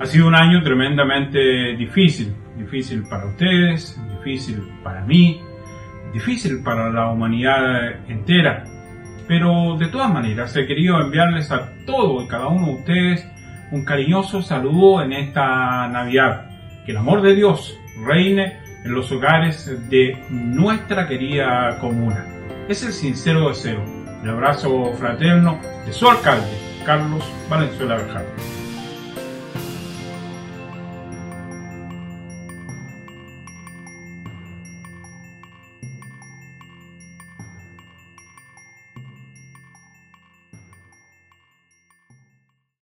Ha sido un año tremendamente difícil, difícil para ustedes, difícil para mí, difícil para la humanidad entera. Pero de todas maneras he querido enviarles a todos y cada uno de ustedes un cariñoso saludo en esta Navidad. Que el amor de Dios reine en los hogares de nuestra querida comuna. Es el sincero deseo. El abrazo fraterno de su alcalde, Carlos Valenzuela Berjano.